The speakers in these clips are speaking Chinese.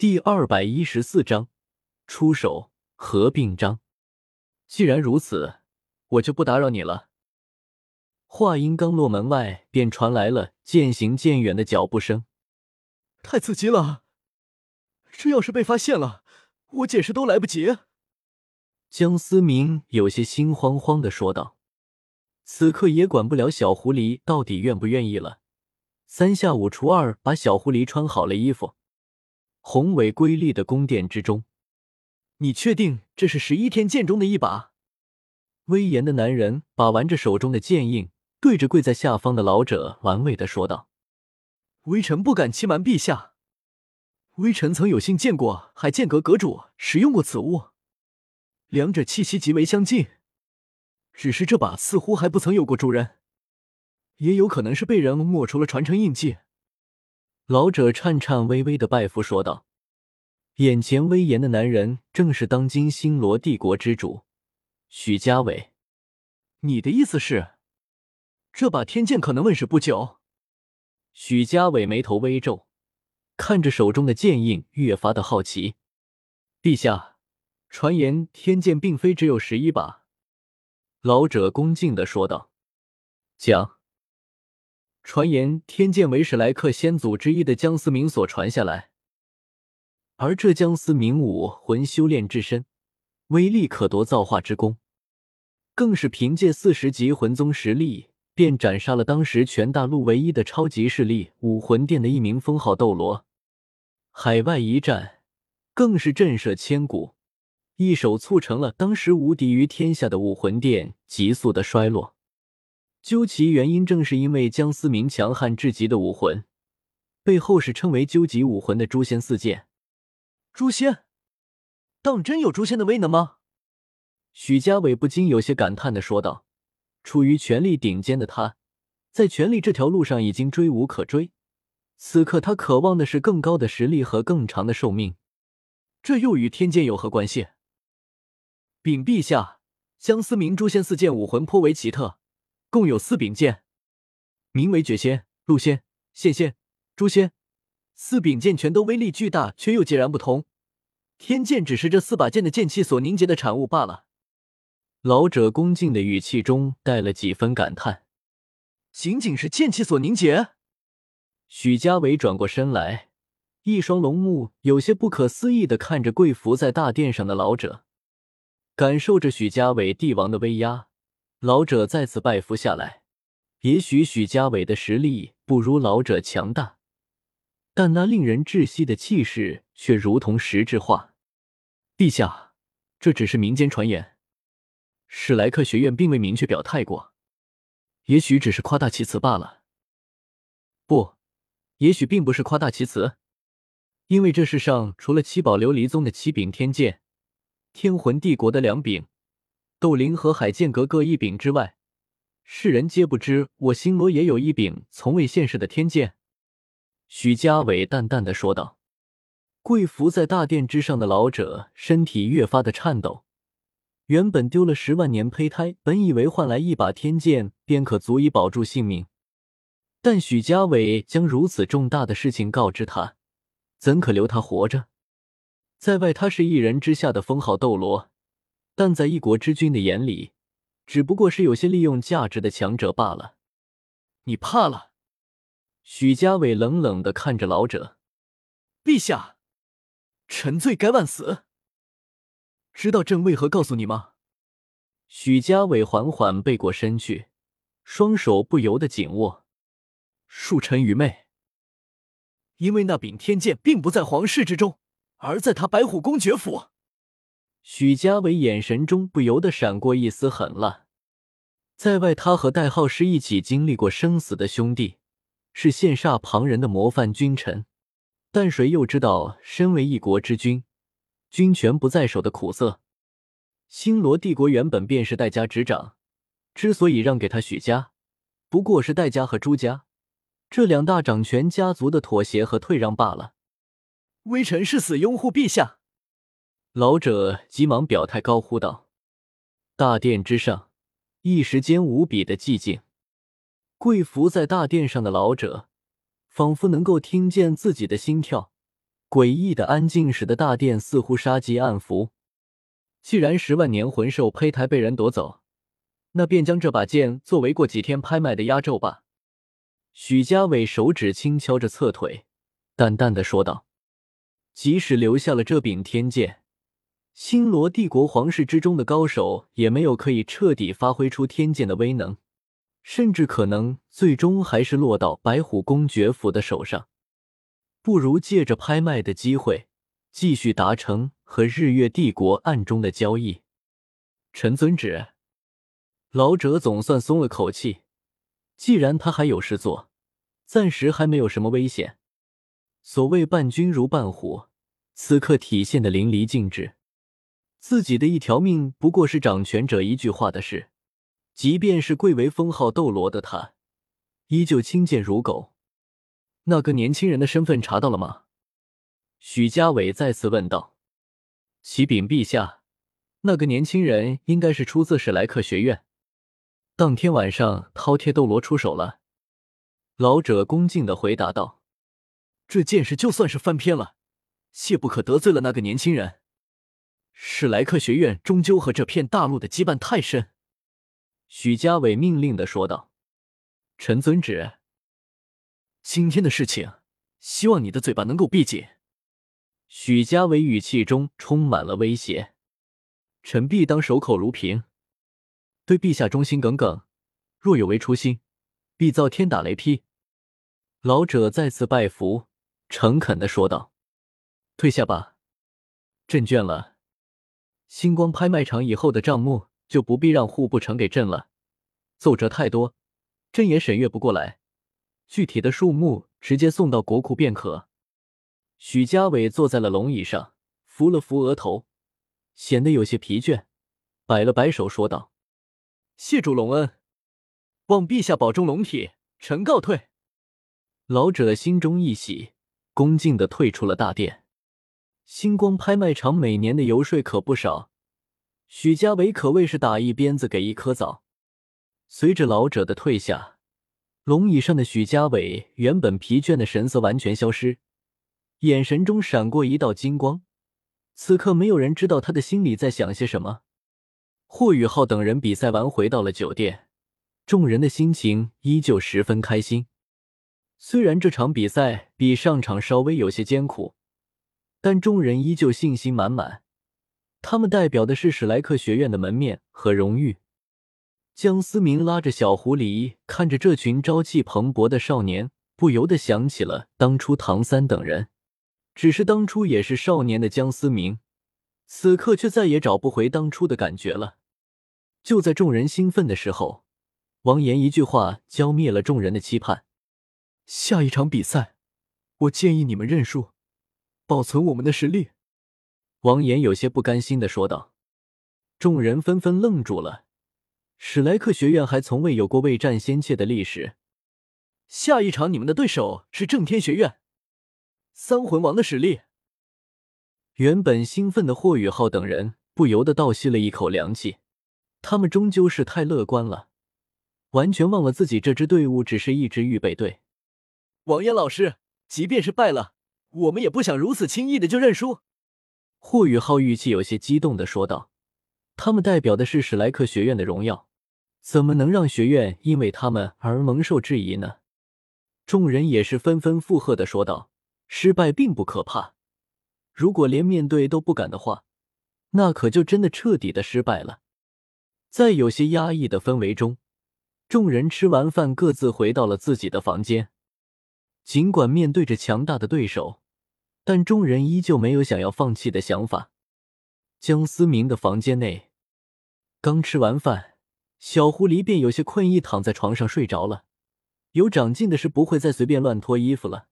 第二百一十四章出手合并章。既然如此，我就不打扰你了。话音刚落，门外便传来了渐行渐远的脚步声。太刺激了！这要是被发现了，我解释都来不及。江思明有些心慌慌的说道。此刻也管不了小狐狸到底愿不愿意了，三下五除二把小狐狸穿好了衣服。宏伟瑰丽的宫殿之中，你确定这是十一天剑中的一把？威严的男人把玩着手中的剑印，对着跪在下方的老者玩味的说道：“微臣不敢欺瞒陛下，微臣曾有幸见过海剑阁阁主使用过此物，两者气息极为相近。只是这把似乎还不曾有过主人，也有可能是被人抹除了传承印记。”老者颤颤巍巍的拜服说道：“眼前威严的男人正是当今星罗帝国之主许家伟。你的意思是，这把天剑可能问世不久？”许家伟眉头微皱，看着手中的剑印，越发的好奇。陛下，传言天剑并非只有十一把。”老者恭敬的说道：“讲。”传言天剑为史莱克先祖之一的江思明所传下来，而这江思明武魂修炼至深，威力可夺造化之功，更是凭借四十级魂宗实力，便斩杀了当时全大陆唯一的超级势力武魂殿的一名封号斗罗。海外一战更是震慑千古，一手促成了当时无敌于天下的武魂殿急速的衰落。究其原因，正是因为江思明强悍至极的武魂，被后世称为“究极武魂”的诛仙四剑。诛仙？当真有诛仙的威能吗？许家伟不禁有些感叹的说道。处于权力顶尖的他，在权力这条路上已经追无可追。此刻他渴望的是更高的实力和更长的寿命。这又与天剑有何关系？禀陛下，江思明诛仙四剑武魂颇为奇特。共有四柄剑，名为绝仙、陆仙、现仙、诛仙。四柄剑全都威力巨大，却又截然不同。天剑只是这四把剑的剑气所凝结的产物罢了。老者恭敬的语气中带了几分感叹：“仅仅是剑气所凝结？”许家伟转过身来，一双龙目有些不可思议的看着跪伏在大殿上的老者，感受着许家伟帝王的威压。老者再次拜服下来。也许许家伟的实力不如老者强大，但那令人窒息的气势却如同实质化。陛下，这只是民间传言，史莱克学院并未明确表态过，也许只是夸大其词罢了。不，也许并不是夸大其词，因为这世上除了七宝琉璃宗的七柄天剑，天魂帝国的两柄。斗灵和海剑阁各一柄之外，世人皆不知我星罗也有一柄从未现世的天剑。”许家伟淡淡的说道。跪伏在大殿之上的老者身体越发的颤抖。原本丢了十万年胚胎，本以为换来一把天剑便可足以保住性命，但许家伟将如此重大的事情告知他，怎可留他活着？在外，他是一人之下的封号斗罗。但在一国之君的眼里，只不过是有些利用价值的强者罢了。你怕了？许家伟冷冷的看着老者。陛下，臣罪该万死。知道朕为何告诉你吗？许家伟缓缓背过身去，双手不由得紧握。恕臣愚昧。因为那柄天剑并不在皇室之中，而在他白虎公爵府。许家伟眼神中不由得闪过一丝狠辣。在外，他和代号是一起经历过生死的兄弟，是羡煞旁人的模范君臣。但谁又知道，身为一国之君，军权不在手的苦涩？星罗帝国原本便是戴家执掌，之所以让给他许家，不过是戴家和朱家这两大掌权家族的妥协和退让罢了。微臣誓死拥护陛下。老者急忙表态，高呼道：“大殿之上，一时间无比的寂静。跪伏在大殿上的老者，仿佛能够听见自己的心跳，诡异的安静，使得大殿似乎杀机暗伏。既然十万年魂兽胚胎被人夺走，那便将这把剑作为过几天拍卖的压轴吧。许家伟手指轻敲着侧腿，淡淡的说道：“即使留下了这柄天剑，星罗帝国皇室之中的高手也没有可以彻底发挥出天剑的威能，甚至可能最终还是落到白虎公爵府的手上。不如借着拍卖的机会，继续达成和日月帝国暗中的交易。”臣遵旨。老者总算松了口气。既然他还有事做，暂时还没有什么危险。所谓伴君如伴虎，此刻体现的淋漓尽致。自己的一条命不过是掌权者一句话的事，即便是贵为封号斗罗的他，依旧轻贱如狗。那个年轻人的身份查到了吗？许家伟再次问道。启禀陛下，那个年轻人应该是出自史莱克学院。当天晚上，饕餮斗罗出手了。老者恭敬的回答道：“这件事就算是翻篇了，切不可得罪了那个年轻人。史莱克学院终究和这片大陆的羁绊太深。”许家伟命令的说道：“臣遵旨。今天的事情，希望你的嘴巴能够闭紧。”许家伟语气中充满了威胁：“臣必当守口如瓶。”对陛下忠心耿耿，若有违初心，必遭天打雷劈。老者再次拜服，诚恳的说道：“退下吧，朕倦了。星光拍卖场以后的账目就不必让户部呈给朕了，奏折太多，朕也审阅不过来。具体的数目直接送到国库便可。”许家伟坐在了龙椅上，扶了扶额头，显得有些疲倦，摆了摆手，说道。谢主隆恩，望陛下保重龙体，臣告退。老者心中一喜，恭敬的退出了大殿。星光拍卖场每年的游说可不少，许家伟可谓是打一鞭子给一颗枣。随着老者的退下，龙椅上的许家伟原本疲倦的神色完全消失，眼神中闪过一道金光。此刻，没有人知道他的心里在想些什么。霍雨浩等人比赛完回到了酒店，众人的心情依旧十分开心。虽然这场比赛比上场稍微有些艰苦，但众人依旧信心满满。他们代表的是史莱克学院的门面和荣誉。江思明拉着小狐狸，看着这群朝气蓬勃的少年，不由得想起了当初唐三等人。只是当初也是少年的江思明，此刻却再也找不回当初的感觉了。就在众人兴奋的时候，王岩一句话浇灭了众人的期盼。下一场比赛，我建议你们认输，保存我们的实力。王岩有些不甘心的说道。众人纷纷愣住了。史莱克学院还从未有过未战先怯的历史。下一场你们的对手是正天学院，三魂王的实力。原本兴奋的霍雨浩等人不由得倒吸了一口凉气。他们终究是太乐观了，完全忘了自己这支队伍只是一支预备队。王岩老师，即便是败了，我们也不想如此轻易的就认输。霍雨浩语气有些激动的说道：“他们代表的是史莱克学院的荣耀，怎么能让学院因为他们而蒙受质疑呢？”众人也是纷纷附和的说道：“失败并不可怕，如果连面对都不敢的话，那可就真的彻底的失败了。”在有些压抑的氛围中，众人吃完饭各自回到了自己的房间。尽管面对着强大的对手，但众人依旧没有想要放弃的想法。江思明的房间内，刚吃完饭，小狐狸便有些困意，躺在床上睡着了。有长进的是不会再随便乱脱衣服了。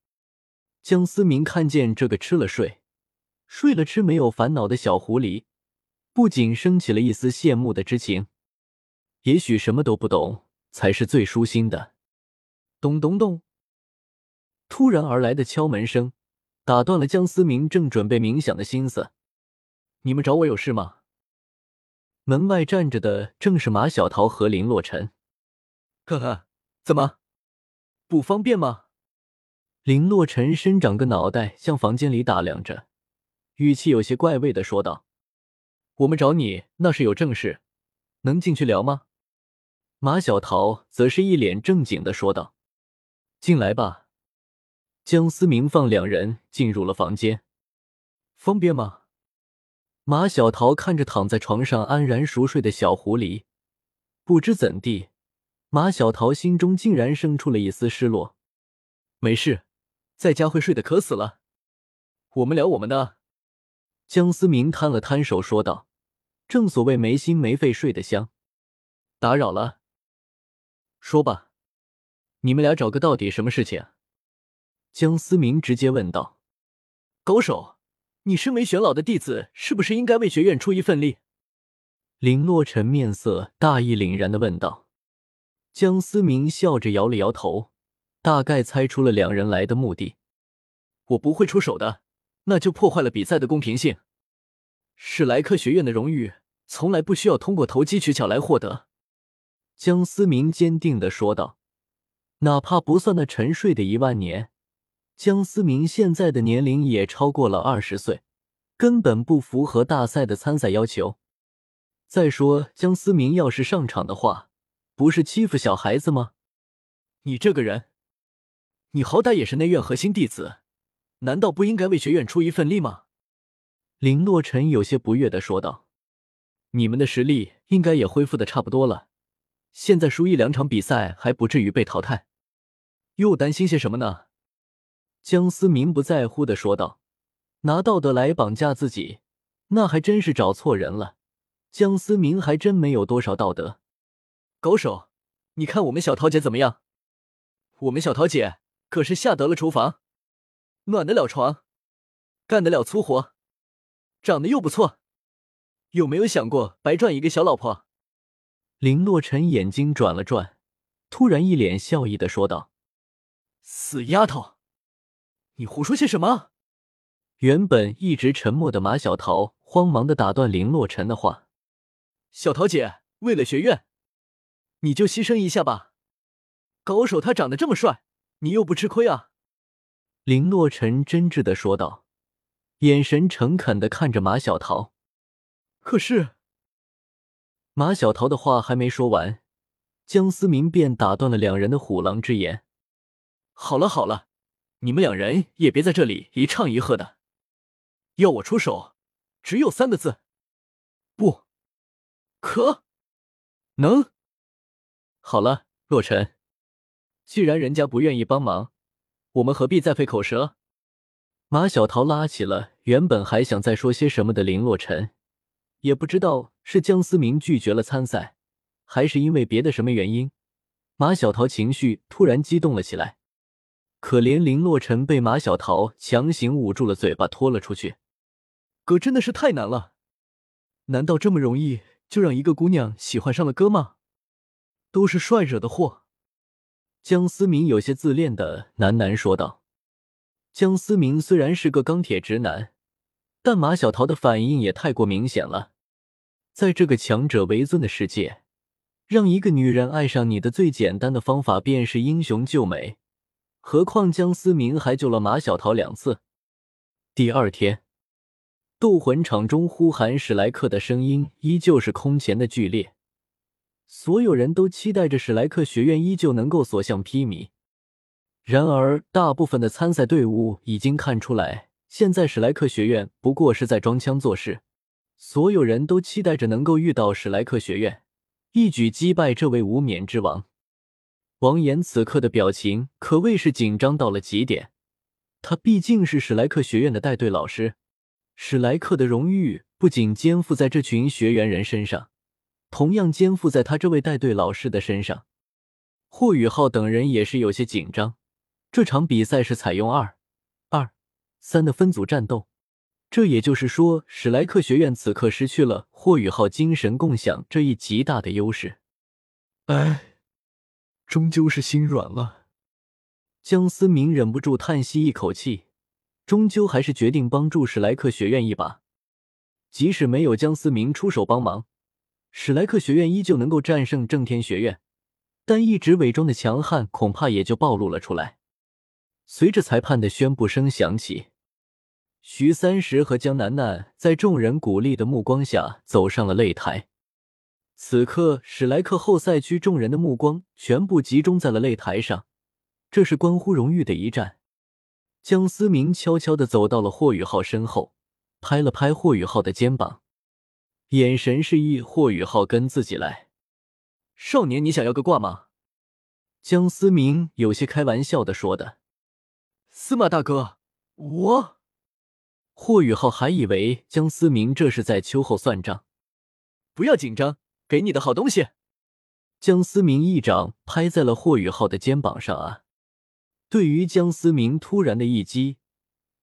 江思明看见这个吃了睡，睡了吃，没有烦恼的小狐狸。不仅升起了一丝羡慕的之情，也许什么都不懂才是最舒心的。咚咚咚！突然而来的敲门声打断了江思明正准备冥想的心思。你们找我有事吗？门外站着的正是马小桃和林洛尘。呵呵，怎么不方便吗？林洛尘伸长个脑袋，向房间里打量着，语气有些怪味的说道：“我们找你那是有正事，能进去聊吗？”马小桃则是一脸正经的说道：“进来吧。”江思明放两人进入了房间，方便吗？马小桃看着躺在床上安然熟睡的小狐狸，不知怎地，马小桃心中竟然生出了一丝失落。没事，在家会睡得渴死了。我们聊我们的。江思明摊了摊手说道：“正所谓没心没肺睡得香。”打扰了。说吧，你们俩找个到底什么事情？江思明直接问道。高手，你身为玄老的弟子，是不是应该为学院出一份力？林洛尘面色大义凛然的问道。江思明笑着摇了摇头，大概猜出了两人来的目的。我不会出手的，那就破坏了比赛的公平性。史莱克学院的荣誉，从来不需要通过投机取巧来获得。江思明坚定的说道：“哪怕不算那沉睡的一万年，江思明现在的年龄也超过了二十岁，根本不符合大赛的参赛要求。再说，江思明要是上场的话，不是欺负小孩子吗？你这个人，你好歹也是内院核心弟子，难道不应该为学院出一份力吗？”林洛尘有些不悦的说道：“你们的实力应该也恢复的差不多了。”现在输一两场比赛还不至于被淘汰，又担心些什么呢？江思明不在乎的说道：“拿道德来绑架自己，那还真是找错人了。江思明还真没有多少道德。高手，你看我们小桃姐怎么样？我们小桃姐可是下得了厨房，暖得了床，干得了粗活，长得又不错，有没有想过白赚一个小老婆？”林洛尘眼睛转了转，突然一脸笑意的说道：“死丫头，你胡说些什么？”原本一直沉默的马小桃慌忙的打断林洛尘的话：“小桃姐，为了学院，你就牺牲一下吧。高手他长得这么帅，你又不吃亏啊。”林洛尘真挚的说道，眼神诚恳的看着马小桃。可是。马小桃的话还没说完，江思明便打断了两人的虎狼之言。好了好了，你们两人也别在这里一唱一和的。要我出手，只有三个字：不可能。好了，洛尘，既然人家不愿意帮忙，我们何必再费口舌？马小桃拉起了原本还想再说些什么的林洛尘。也不知道是江思明拒绝了参赛，还是因为别的什么原因，马小桃情绪突然激动了起来。可怜林洛尘被马小桃强行捂住了嘴巴，拖了出去。哥真的是太难了，难道这么容易就让一个姑娘喜欢上了哥吗？都是帅惹的祸。江思明有些自恋的喃喃说道。江思明虽然是个钢铁直男。但马小桃的反应也太过明显了，在这个强者为尊的世界，让一个女人爱上你的最简单的方法便是英雄救美，何况江思明还救了马小桃两次。第二天，斗魂场中呼喊史莱克的声音依旧是空前的剧烈，所有人都期待着史莱克学院依旧能够所向披靡。然而，大部分的参赛队伍已经看出来。现在史莱克学院不过是在装腔作势，所有人都期待着能够遇到史莱克学院，一举击败这位无冕之王。王岩此刻的表情可谓是紧张到了极点，他毕竟是史莱克学院的带队老师，史莱克的荣誉不仅肩负在这群学员人身上，同样肩负在他这位带队老师的身上。霍雨浩等人也是有些紧张，这场比赛是采用二二。三的分组战斗，这也就是说，史莱克学院此刻失去了霍雨浩精神共享这一极大的优势。哎，终究是心软了。江思明忍不住叹息一口气，终究还是决定帮助史莱克学院一把。即使没有江思明出手帮忙，史莱克学院依旧能够战胜正天学院，但一直伪装的强悍恐怕也就暴露了出来。随着裁判的宣布声响起，徐三石和江楠楠在众人鼓励的目光下走上了擂台。此刻，史莱克后赛区众人的目光全部集中在了擂台上，这是关乎荣誉的一战。江思明悄悄的走到了霍雨浩身后，拍了拍霍雨浩的肩膀，眼神示意霍雨浩跟自己来。少年，你想要个挂吗？江思明有些开玩笑的说的。司马大哥，我……霍雨浩还以为江思明这是在秋后算账。不要紧张。给你的好东西，江思明一掌拍在了霍雨浩的肩膀上啊！对于江思明突然的一击，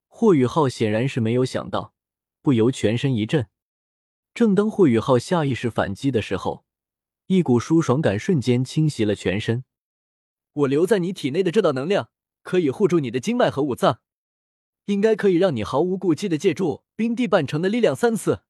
霍雨浩显然是没有想到，不由全身一震。正当霍雨浩下意识反击的时候，一股舒爽感瞬间侵袭了全身。我留在你体内的这道能量，可以护住你的经脉和五脏，应该可以让你毫无顾忌的借助冰帝半成的力量三次。